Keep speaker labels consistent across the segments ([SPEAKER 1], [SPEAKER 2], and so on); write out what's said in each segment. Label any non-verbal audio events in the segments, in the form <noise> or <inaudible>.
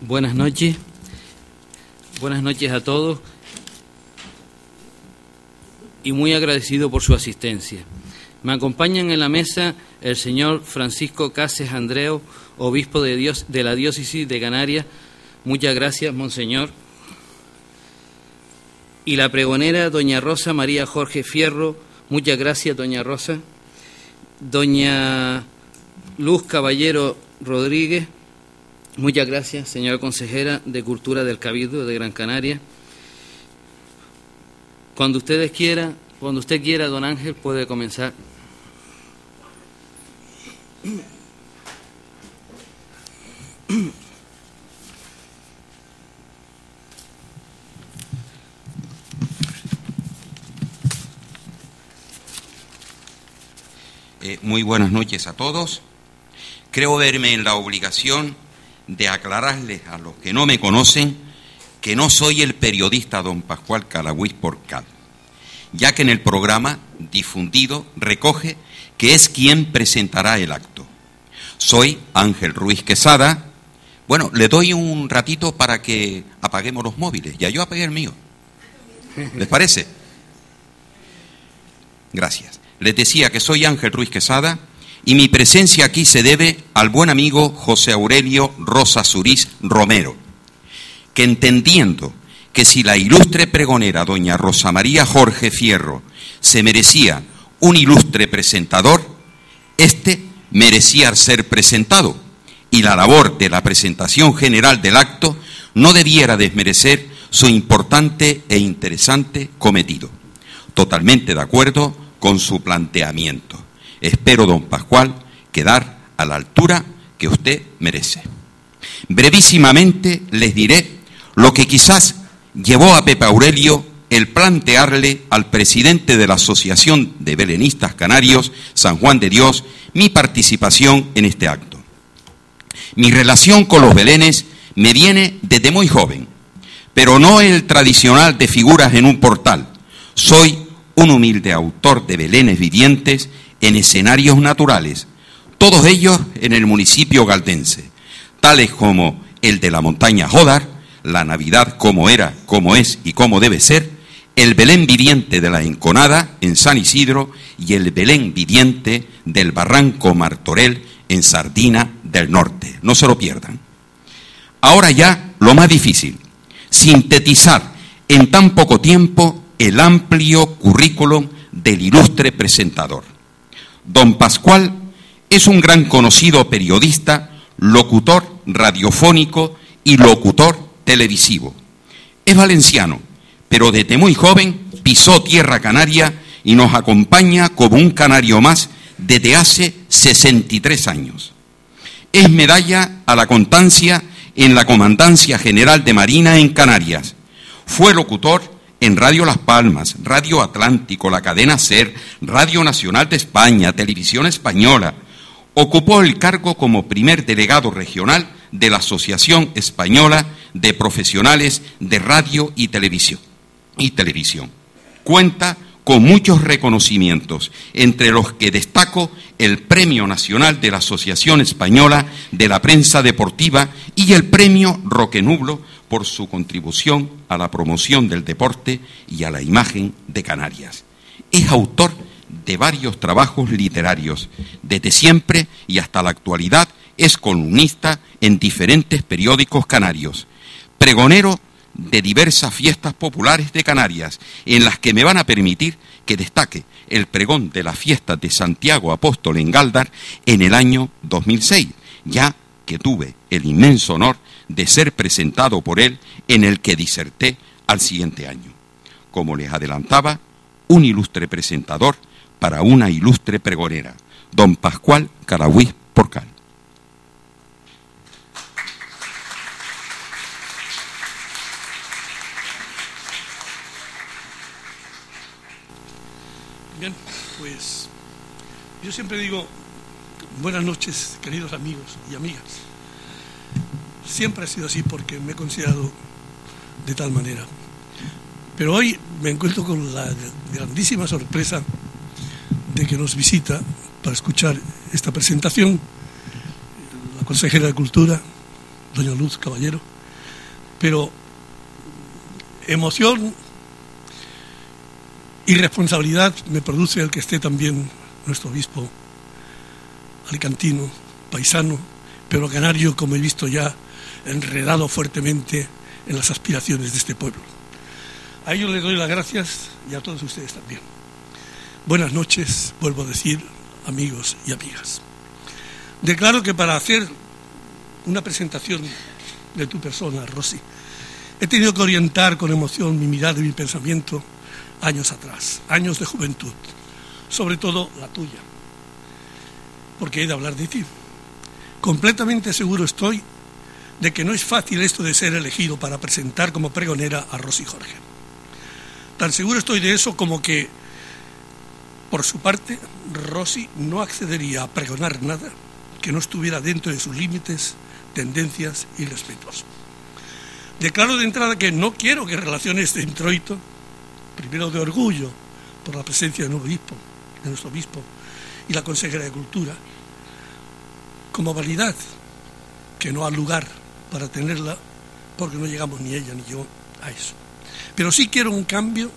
[SPEAKER 1] Buenas noches. Buenas noches a todos. Y muy agradecido por su asistencia. Me acompañan en la mesa el señor Francisco Cases Andreo, obispo de, Dios, de la diócesis de Canarias. Muchas gracias, monseñor. Y la pregonera doña Rosa María Jorge Fierro. Muchas gracias, doña Rosa. Doña Luz Caballero Rodríguez. Muchas gracias, señora consejera de Cultura del Cabildo de Gran Canaria. Cuando ustedes quieran, cuando usted quiera, don Ángel, puede comenzar.
[SPEAKER 2] Eh, muy buenas noches a todos. Creo verme en la obligación de aclararles a los que no me conocen que no soy el periodista don Pascual Calagüiz Porcal, ya que en el programa difundido recoge que es quien presentará el acto. Soy Ángel Ruiz Quesada. Bueno, le doy un ratito para que apaguemos los móviles. Ya yo apagué el mío. ¿Les parece? Gracias. Les decía que soy Ángel Ruiz Quesada y mi presencia aquí se debe al buen amigo José Aurelio Rosa Surís Romero, que entendiendo que si la ilustre pregonera doña Rosa María Jorge Fierro se merecía un ilustre presentador, este merecía ser presentado y la labor de la presentación general del acto no debiera desmerecer su importante e interesante cometido. Totalmente de acuerdo con su planteamiento. Espero, don Pascual, quedar a la altura que usted merece. Brevísimamente les diré lo que quizás llevó a Pepe Aurelio el plantearle al presidente de la Asociación de Belenistas Canarios, San Juan de Dios, mi participación en este acto. Mi relación con los belenes me viene desde muy joven, pero no el tradicional de figuras en un portal. Soy un humilde autor de belenes vivientes en escenarios naturales, todos ellos en el municipio galdense, tales como el de la montaña Jodar, la Navidad como era, como es y como debe ser, el Belén viviente de la Enconada en San Isidro y el Belén viviente del Barranco Martorell en Sardina del Norte. No se lo pierdan. Ahora ya lo más difícil, sintetizar en tan poco tiempo el amplio currículum del ilustre presentador. Don Pascual es un gran conocido periodista, locutor radiofónico y locutor televisivo. Es valenciano, pero desde muy joven pisó tierra canaria y nos acompaña como un canario más desde hace 63 años. Es medalla a la constancia en la Comandancia General de Marina en Canarias. Fue locutor en Radio Las Palmas, Radio Atlántico, la cadena SER, Radio Nacional de España, Televisión Española. Ocupó el cargo como primer delegado regional de la Asociación Española de Profesionales de Radio y Televisión. Y televisión. Cuenta con muchos reconocimientos, entre los que destaco el Premio Nacional de la Asociación Española de la Prensa Deportiva y el Premio Roque Nublo por su contribución a la promoción del deporte y a la imagen de Canarias. Es autor de varios trabajos literarios. Desde siempre y hasta la actualidad es columnista en diferentes periódicos canarios. Pregonero de diversas fiestas populares de Canarias, en las que me van a permitir que destaque el pregón de la fiesta de Santiago Apóstol en Galdar en el año 2006, ya que tuve el inmenso honor de ser presentado por él en el que diserté al siguiente año. Como les adelantaba, un ilustre presentador para una ilustre pregonera, don Pascual Caragüí Porcal.
[SPEAKER 3] Bien, pues yo siempre digo buenas noches, queridos amigos y amigas. Siempre ha sido así porque me he considerado de tal manera. Pero hoy me encuentro con la grandísima sorpresa de que nos visita para escuchar esta presentación, la consejera de Cultura, doña Luz Caballero, pero emoción y responsabilidad me produce el que esté también nuestro obispo alicantino, paisano, pero canario, como he visto ya, enredado fuertemente en las aspiraciones de este pueblo. A ellos les doy las gracias y a todos ustedes también. Buenas noches, vuelvo a decir, amigos y amigas. Declaro que para hacer una presentación de tu persona, Rosy, he tenido que orientar con emoción mi mirada y mi pensamiento años atrás, años de juventud, sobre todo la tuya, porque he de hablar de ti. Completamente seguro estoy de que no es fácil esto de ser elegido para presentar como pregonera a Rosy Jorge. Tan seguro estoy de eso como que, por su parte, Rosy no accedería a pregonar nada que no estuviera dentro de sus límites, tendencias y respetos. Declaro de entrada que no quiero que relaciones este introito, primero de orgullo por la presencia de nuestro obispo, de nuestro obispo y la consejera de Cultura, como validad que no ha lugar para tenerla, porque no llegamos ni ella ni yo a eso. Pero sí quiero un cambio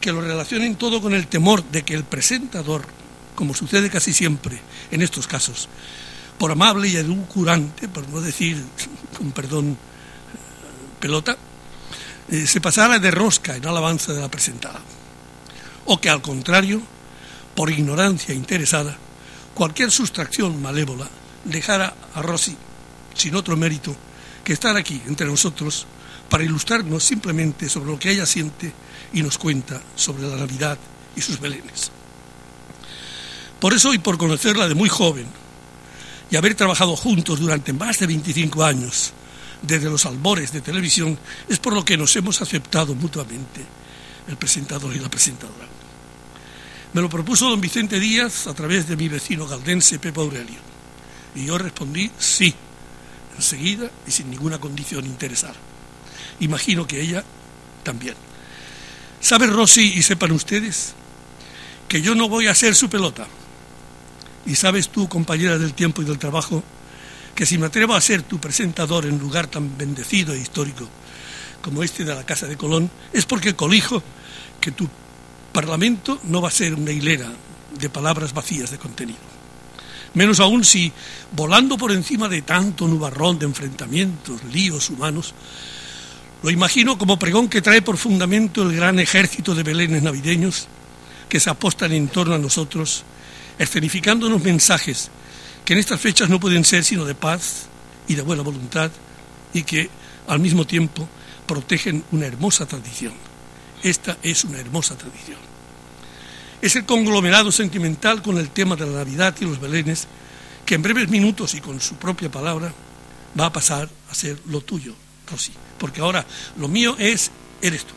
[SPEAKER 3] que lo relacionen todo con el temor de que el presentador, como sucede casi siempre en estos casos, por amable y edulcurante, por no decir, <laughs> con perdón, pelota, eh, se pasara de rosca en alabanza de la presentada. O que al contrario, por ignorancia interesada, cualquier sustracción malévola dejara a Rossi, sin otro mérito, que estar aquí entre nosotros para ilustrarnos simplemente sobre lo que ella siente y nos cuenta sobre la Navidad y sus belenes. Por eso y por conocerla de muy joven y haber trabajado juntos durante más de 25 años, desde los albores de televisión, es por lo que nos hemos aceptado mutuamente el presentador y la presentadora. Me lo propuso don Vicente Díaz a través de mi vecino galdense Pepe Aurelio. Y yo respondí sí, enseguida y sin ninguna condición interesada. Imagino que ella también. ¿Sabe Rosy y sepan ustedes que yo no voy a ser su pelota? Y sabes tú, compañera del tiempo y del trabajo, que si me atrevo a ser tu presentador en lugar tan bendecido e histórico como este de la Casa de Colón, es porque colijo que tu Parlamento no va a ser una hilera de palabras vacías de contenido. Menos aún si, volando por encima de tanto nubarrón de enfrentamientos, líos humanos, lo imagino como pregón que trae por fundamento el gran ejército de belenes navideños que se apostan en torno a nosotros, escenificándonos mensajes que en estas fechas no pueden ser sino de paz y de buena voluntad y que al mismo tiempo protegen una hermosa tradición. Esta es una hermosa tradición. Es el conglomerado sentimental con el tema de la Navidad y los belenes que en breves minutos y con su propia palabra va a pasar a ser lo tuyo, Rosy. Porque ahora lo mío es, eres tú.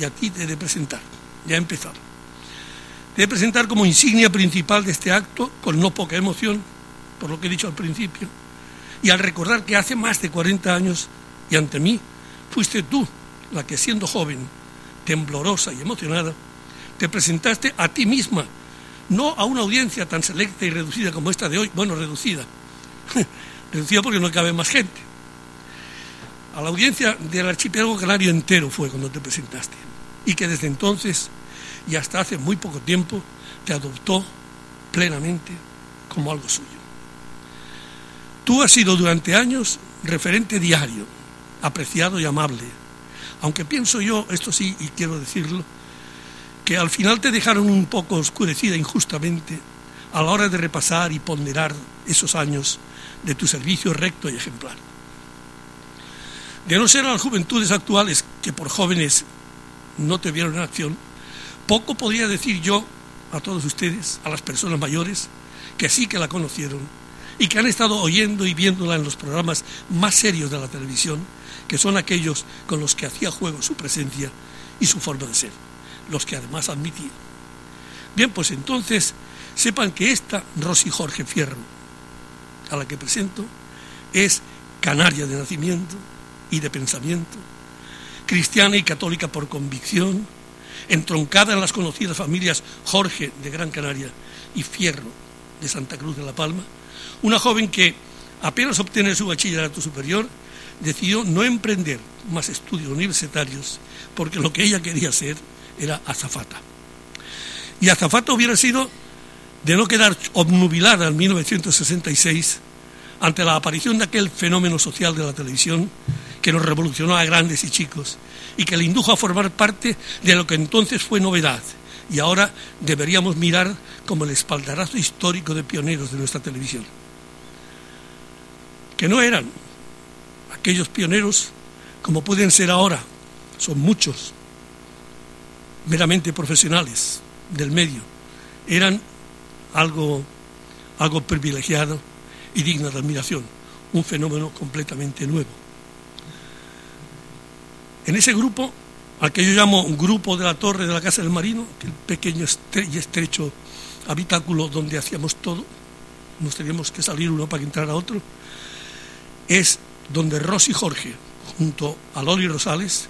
[SPEAKER 3] Y a ti te he de presentar. Ya he empezado de presentar como insignia principal de este acto, con no poca emoción, por lo que he dicho al principio, y al recordar que hace más de 40 años, y ante mí, fuiste tú la que siendo joven, temblorosa y emocionada, te presentaste a ti misma, no a una audiencia tan selecta y reducida como esta de hoy, bueno, reducida, <laughs> reducida porque no cabe más gente. A la audiencia del archipiélago canario entero fue cuando te presentaste, y que desde entonces y hasta hace muy poco tiempo te adoptó plenamente como algo suyo. Tú has sido durante años referente diario, apreciado y amable, aunque pienso yo, esto sí, y quiero decirlo, que al final te dejaron un poco oscurecida injustamente a la hora de repasar y ponderar esos años de tu servicio recto y ejemplar. De no ser a las juventudes actuales que por jóvenes no te vieron en acción, poco podría decir yo a todos ustedes, a las personas mayores, que sí que la conocieron y que han estado oyendo y viéndola en los programas más serios de la televisión, que son aquellos con los que hacía juego su presencia y su forma de ser, los que además admitía. Bien, pues entonces sepan que esta Rosy Jorge Fierro, a la que presento, es canaria de nacimiento y de pensamiento, cristiana y católica por convicción, entroncada en las conocidas familias Jorge de Gran Canaria y Fierro de Santa Cruz de la Palma, una joven que, apenas obtiene su bachillerato superior, decidió no emprender más estudios universitarios porque lo que ella quería ser era azafata. Y azafata hubiera sido de no quedar obnubilada en 1966 ante la aparición de aquel fenómeno social de la televisión que nos revolucionó a grandes y chicos y que le indujo a formar parte de lo que entonces fue novedad y ahora deberíamos mirar como el espaldarazo histórico de pioneros de nuestra televisión. Que no eran aquellos pioneros como pueden ser ahora, son muchos, meramente profesionales del medio, eran algo, algo privilegiado y digno de admiración, un fenómeno completamente nuevo. En ese grupo, al que yo llamo grupo de la torre de la Casa del Marino, el pequeño y estrecho habitáculo donde hacíamos todo, nos teníamos que salir uno para que entrara otro, es donde Rosy Jorge, junto a Loli Rosales,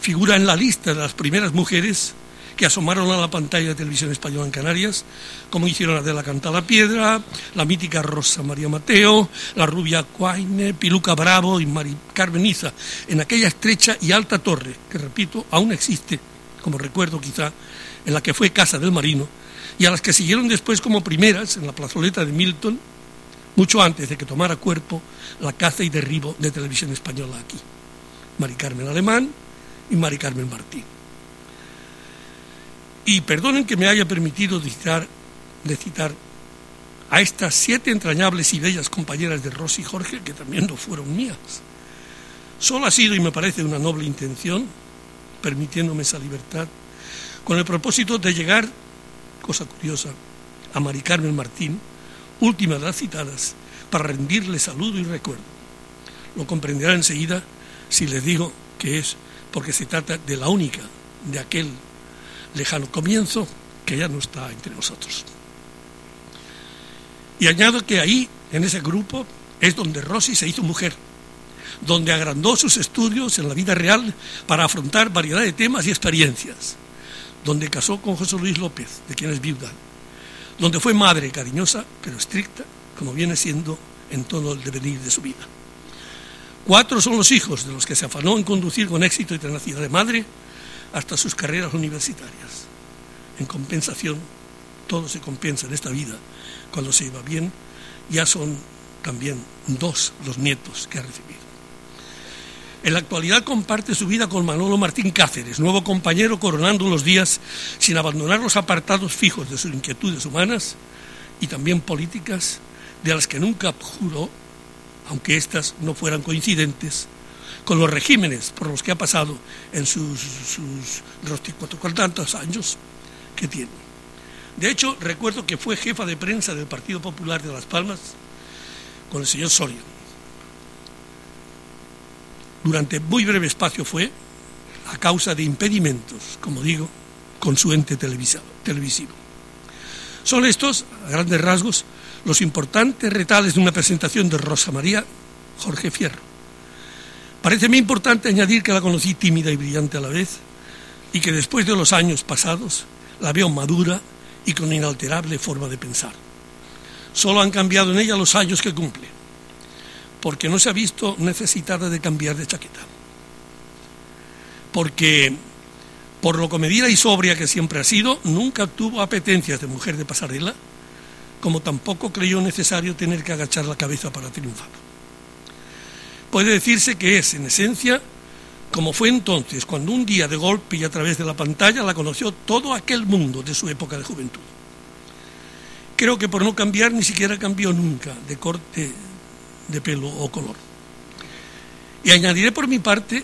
[SPEAKER 3] figura en la lista de las primeras mujeres que asomaron a la pantalla de televisión española en Canarias, como hicieron Adela Canta la Piedra, la mítica Rosa María Mateo, la rubia Cuaine, Piluca Bravo y Mari Carmeniza, en aquella estrecha y alta torre, que repito, aún existe, como recuerdo quizá, en la que fue Casa del Marino, y a las que siguieron después como primeras en la plazoleta de Milton, mucho antes de que tomara cuerpo la caza y derribo de televisión española aquí. Mari Carmen Alemán y Mari Carmen Martín. Y perdonen que me haya permitido citar, a estas siete entrañables y bellas compañeras de Rosy y Jorge, que también no fueron mías. Solo ha sido, y me parece una noble intención, permitiéndome esa libertad, con el propósito de llegar, cosa curiosa, a Mari Carmen Martín, última de las citadas, para rendirle saludo y recuerdo. Lo comprenderán enseguida si les digo que es porque se trata de la única de aquel lejano comienzo que ya no está entre nosotros. Y añado que ahí, en ese grupo, es donde Rosy se hizo mujer, donde agrandó sus estudios en la vida real para afrontar variedad de temas y experiencias, donde casó con José Luis López, de quien es viuda, donde fue madre cariñosa pero estricta, como viene siendo en todo el devenir de su vida. Cuatro son los hijos de los que se afanó en conducir con éxito y tenacidad de madre hasta sus carreras universitarias. En compensación, todo se compensa en esta vida cuando se va bien, ya son también dos los nietos que ha recibido. En la actualidad comparte su vida con Manolo Martín Cáceres, nuevo compañero coronando los días sin abandonar los apartados fijos de sus inquietudes humanas y también políticas, de las que nunca juró, aunque éstas no fueran coincidentes, con los regímenes por los que ha pasado en sus, sus tantos años que tiene. De hecho, recuerdo que fue jefa de prensa del Partido Popular de Las Palmas con el señor Soria. Durante muy breve espacio fue a causa de impedimentos, como digo, con su ente televisivo. Son estos, a grandes rasgos, los importantes retales de una presentación de Rosa María Jorge Fierro Pareceme importante añadir que la conocí tímida y brillante a la vez y que después de los años pasados la veo madura y con inalterable forma de pensar. Solo han cambiado en ella los años que cumple, porque no se ha visto necesitada de cambiar de chaqueta. Porque, por lo comedida y sobria que siempre ha sido, nunca tuvo apetencias de mujer de pasarela, como tampoco creyó necesario tener que agachar la cabeza para triunfar puede decirse que es, en esencia, como fue entonces, cuando un día de golpe y a través de la pantalla la conoció todo aquel mundo de su época de juventud. Creo que por no cambiar ni siquiera cambió nunca de corte de pelo o color. Y añadiré por mi parte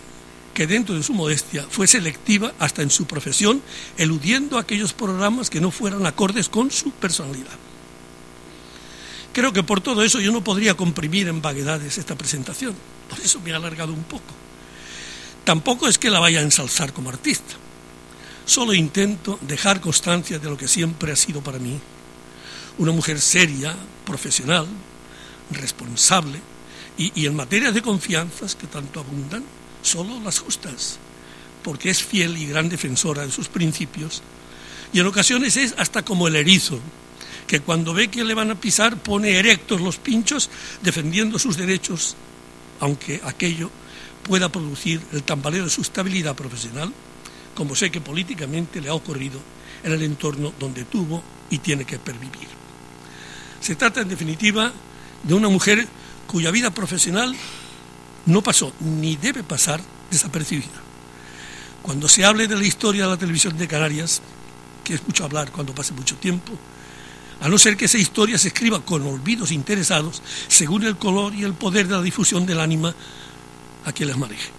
[SPEAKER 3] que dentro de su modestia fue selectiva hasta en su profesión, eludiendo aquellos programas que no fueran acordes con su personalidad. Creo que por todo eso yo no podría comprimir en vaguedades esta presentación, por eso me he alargado un poco. Tampoco es que la vaya a ensalzar como artista, solo intento dejar constancia de lo que siempre ha sido para mí, una mujer seria, profesional, responsable y, en materia de confianzas que tanto abundan, solo las justas, porque es fiel y gran defensora de sus principios y en ocasiones es hasta como el erizo que cuando ve que le van a pisar pone erectos los pinchos defendiendo sus derechos, aunque aquello pueda producir el tambaleo de su estabilidad profesional, como sé que políticamente le ha ocurrido en el entorno donde tuvo y tiene que pervivir. Se trata, en definitiva, de una mujer cuya vida profesional no pasó ni debe pasar desapercibida. Cuando se hable de la historia de la televisión de Canarias, que escucho hablar cuando pase mucho tiempo, a no ser que esa historia se escriba con olvidos interesados, según el color y el poder de la difusión del ánima a quien las maneje.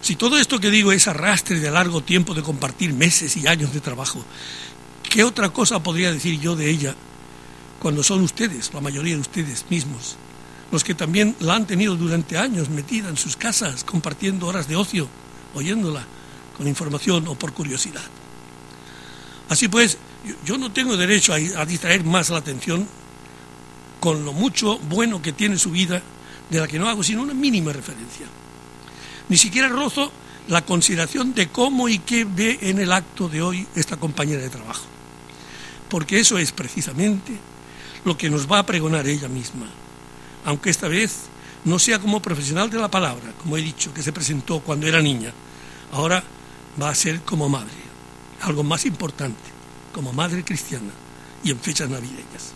[SPEAKER 3] Si todo esto que digo es arrastre de largo tiempo de compartir meses y años de trabajo, ¿qué otra cosa podría decir yo de ella cuando son ustedes, la mayoría de ustedes mismos, los que también la han tenido durante años metida en sus casas, compartiendo horas de ocio, oyéndola con información o por curiosidad? Así pues, yo no tengo derecho a, distraer más la atención con lo mucho bueno que tiene su vida, de la que no hago sino una mínima referencia. Ni siquiera rozo la consideración de cómo y qué ve en el acto de hoy esta compañera de trabajo. Porque eso es precisamente lo que nos va a pregonar ella misma, aunque esta vez no sea como profesional de la palabra, como he dicho, que se presentó cuando era niña, ahora va a ser como madre, algo más importante, como madre cristiana y en fechas navideñas.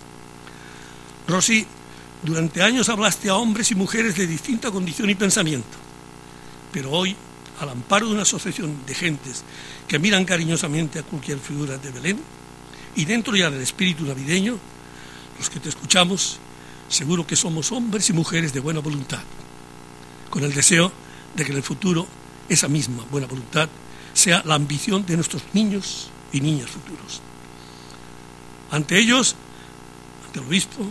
[SPEAKER 3] Rosy, durante años hablaste a hombres y mujeres de distinta condición y pensamiento, pero hoy, al amparo de una asociación de gentes que miran cariñosamente a cualquier figura de Belén, y dentro ya del espíritu navideño, los que te escuchamos, seguro que somos hombres y mujeres de buena voluntad, con el deseo de que en el futuro esa misma buena voluntad sea la ambición de nuestros niños y niñas futuros. Ante ellos, ante el obispo,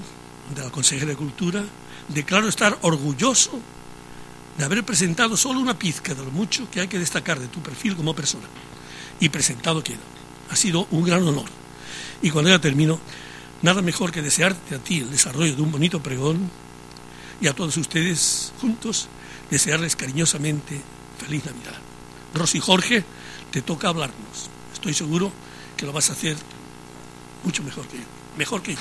[SPEAKER 3] ante la consejera de Cultura, declaro estar orgulloso de haber presentado solo una pizca de lo mucho que hay que destacar de tu perfil como persona. Y presentado queda. Ha sido un gran honor. Y cuando ya termino, nada mejor que desearte a ti el desarrollo de un bonito pregón y a todos ustedes juntos desearles cariñosamente feliz Navidad. Rosy Jorge, te toca hablarnos. Estoy seguro que lo vas a hacer mucho mejor que yo. Mejor que yo.